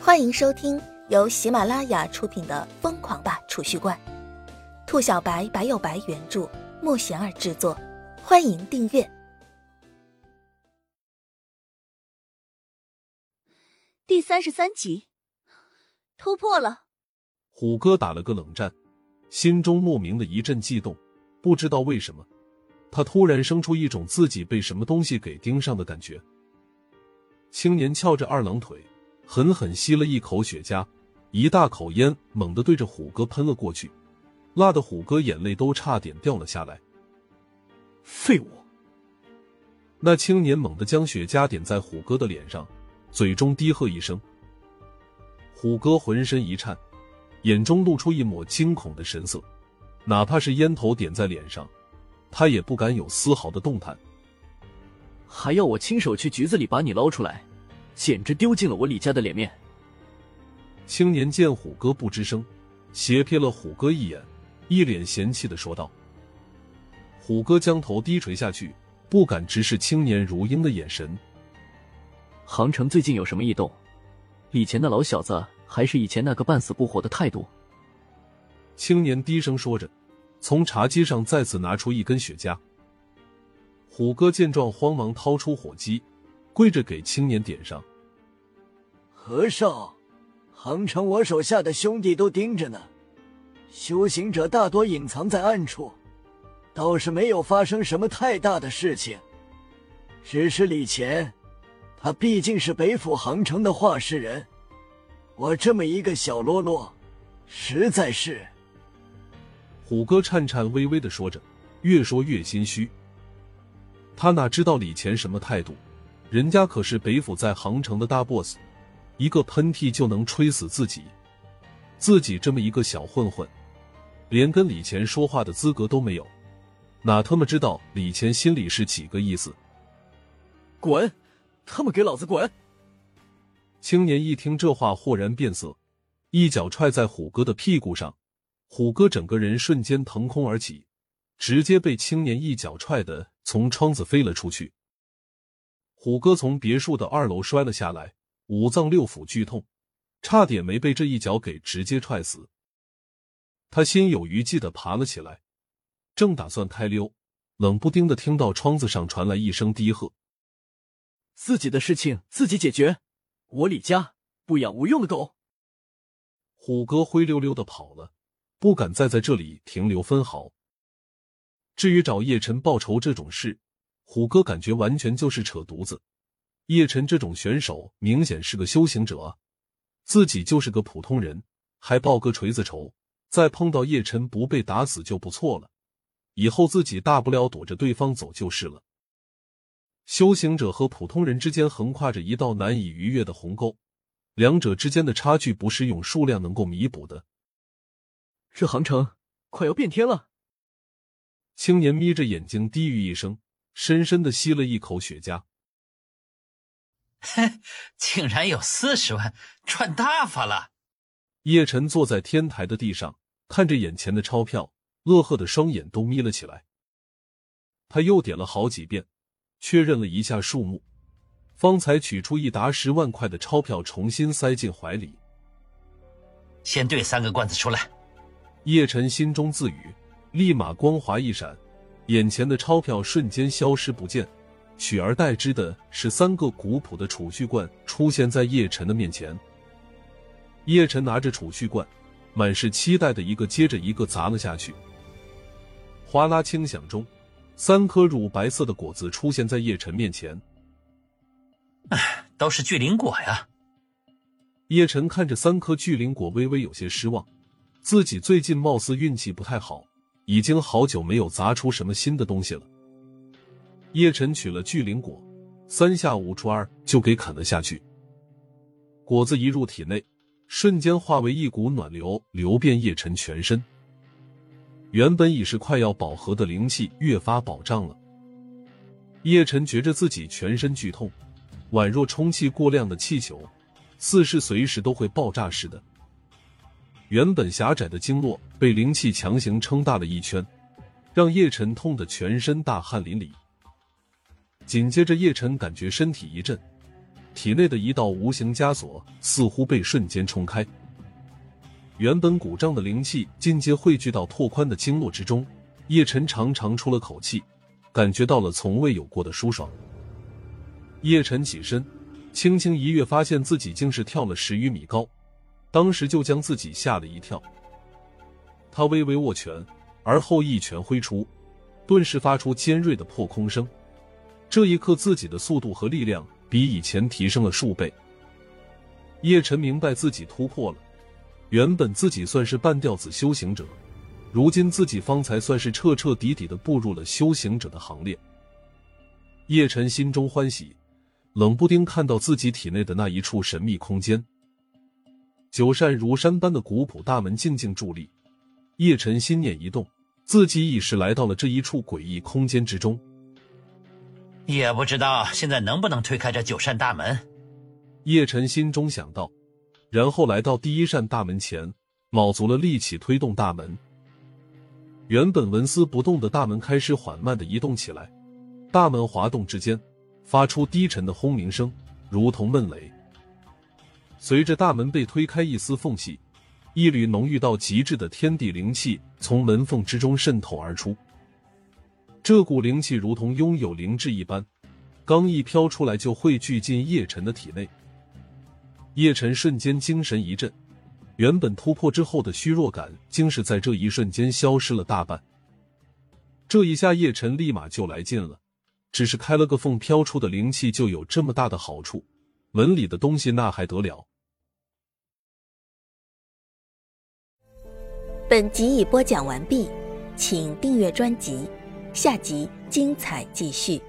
欢迎收听由喜马拉雅出品的《疯狂吧储蓄罐》，兔小白白有白原著，莫贤儿制作。欢迎订阅。第三十三集，突破了。虎哥打了个冷战，心中莫名的一阵悸动，不知道为什么，他突然生出一种自己被什么东西给盯上的感觉。青年翘着二郎腿。狠狠吸了一口雪茄，一大口烟猛地对着虎哥喷了过去，辣的虎哥眼泪都差点掉了下来。废物！那青年猛地将雪茄点在虎哥的脸上，嘴中低喝一声。虎哥浑身一颤，眼中露出一抹惊恐的神色，哪怕是烟头点在脸上，他也不敢有丝毫的动弹。还要我亲手去局子里把你捞出来？简直丢尽了我李家的脸面。青年见虎哥不吱声，斜瞥了虎哥一眼，一脸嫌弃的说道：“虎哥将头低垂下去，不敢直视青年如鹰的眼神。杭城最近有什么异动？以前的老小子还是以前那个半死不活的态度？”青年低声说着，从茶几上再次拿出一根雪茄。虎哥见状，慌忙掏出火机。跪着给青年点上。和尚，杭城我手下的兄弟都盯着呢，修行者大多隐藏在暗处，倒是没有发生什么太大的事情。只是李乾，他毕竟是北府杭城的画事人，我这么一个小喽啰，实在是……虎哥颤颤巍巍的说着，越说越心虚。他哪知道李乾什么态度？人家可是北府在杭城的大 boss，一个喷嚏就能吹死自己。自己这么一个小混混，连跟李乾说话的资格都没有，哪他妈知道李乾心里是几个意思？滚！他们给老子滚！青年一听这话，豁然变色，一脚踹在虎哥的屁股上，虎哥整个人瞬间腾空而起，直接被青年一脚踹的从窗子飞了出去。虎哥从别墅的二楼摔了下来，五脏六腑剧痛，差点没被这一脚给直接踹死。他心有余悸的爬了起来，正打算开溜，冷不丁的听到窗子上传来一声低喝：“自己的事情自己解决，我李家不养无用的狗。”虎哥灰溜溜的跑了，不敢再在这里停留分毫。至于找叶晨报仇这种事，虎哥感觉完全就是扯犊子，叶晨这种选手明显是个修行者，自己就是个普通人，还报个锤子仇，再碰到叶晨不被打死就不错了，以后自己大不了躲着对方走就是了。修行者和普通人之间横跨着一道难以逾越的鸿沟，两者之间的差距不是用数量能够弥补的。这杭城快要变天了，青年眯着眼睛低语一声。深深的吸了一口雪茄，哼，竟然有四十万，赚大发了！叶晨坐在天台的地上，看着眼前的钞票，乐呵的双眼都眯了起来。他又点了好几遍，确认了一下数目，方才取出一沓十万块的钞票，重新塞进怀里。先兑三个罐子出来。叶晨心中自语，立马光华一闪。眼前的钞票瞬间消失不见，取而代之的是三个古朴的储蓄罐出现在叶晨的面前。叶晨拿着储蓄罐，满是期待的一个接着一个砸了下去。哗啦轻响中，三颗乳白色的果子出现在叶晨面前。哎，都是巨灵果呀！叶晨看着三颗巨灵果，微微有些失望，自己最近貌似运气不太好。已经好久没有砸出什么新的东西了。叶晨取了巨灵果，三下五除二就给啃了下去。果子一入体内，瞬间化为一股暖流，流遍叶晨全身。原本已是快要饱和的灵气越发饱胀了。叶晨觉着自己全身剧痛，宛若充气过量的气球，似是随时都会爆炸似的。原本狭窄的经络被灵气强行撑大了一圈，让叶晨痛得全身大汗淋漓。紧接着，叶晨感觉身体一震，体内的一道无形枷锁似乎被瞬间冲开，原本鼓胀的灵气尽皆汇聚到拓宽的经络之中。叶晨长长出了口气，感觉到了从未有过的舒爽。叶晨起身，轻轻一跃，发现自己竟是跳了十余米高，当时就将自己吓了一跳。他微微握拳，而后一拳挥出，顿时发出尖锐的破空声。这一刻，自己的速度和力量比以前提升了数倍。叶晨明白自己突破了，原本自己算是半吊子修行者。如今自己方才算是彻彻底底的步入了修行者的行列。叶晨心中欢喜，冷不丁看到自己体内的那一处神秘空间，九扇如山般的古朴大门静静伫立。叶晨心念一动，自己已是来到了这一处诡异空间之中。也不知道现在能不能推开这九扇大门。叶晨心中想到，然后来到第一扇大门前，卯足了力气推动大门。原本纹丝不动的大门开始缓慢的移动起来，大门滑动之间，发出低沉的轰鸣声，如同闷雷。随着大门被推开一丝缝隙，一缕浓郁到极致的天地灵气从门缝之中渗透而出。这股灵气如同拥有灵智一般，刚一飘出来就汇聚进叶晨的体内。叶晨瞬间精神一振。原本突破之后的虚弱感，竟是在这一瞬间消失了大半。这一下，叶晨立马就来劲了。只是开了个缝，飘出的灵气就有这么大的好处，门里的东西那还得了？本集已播讲完毕，请订阅专辑，下集精彩继续。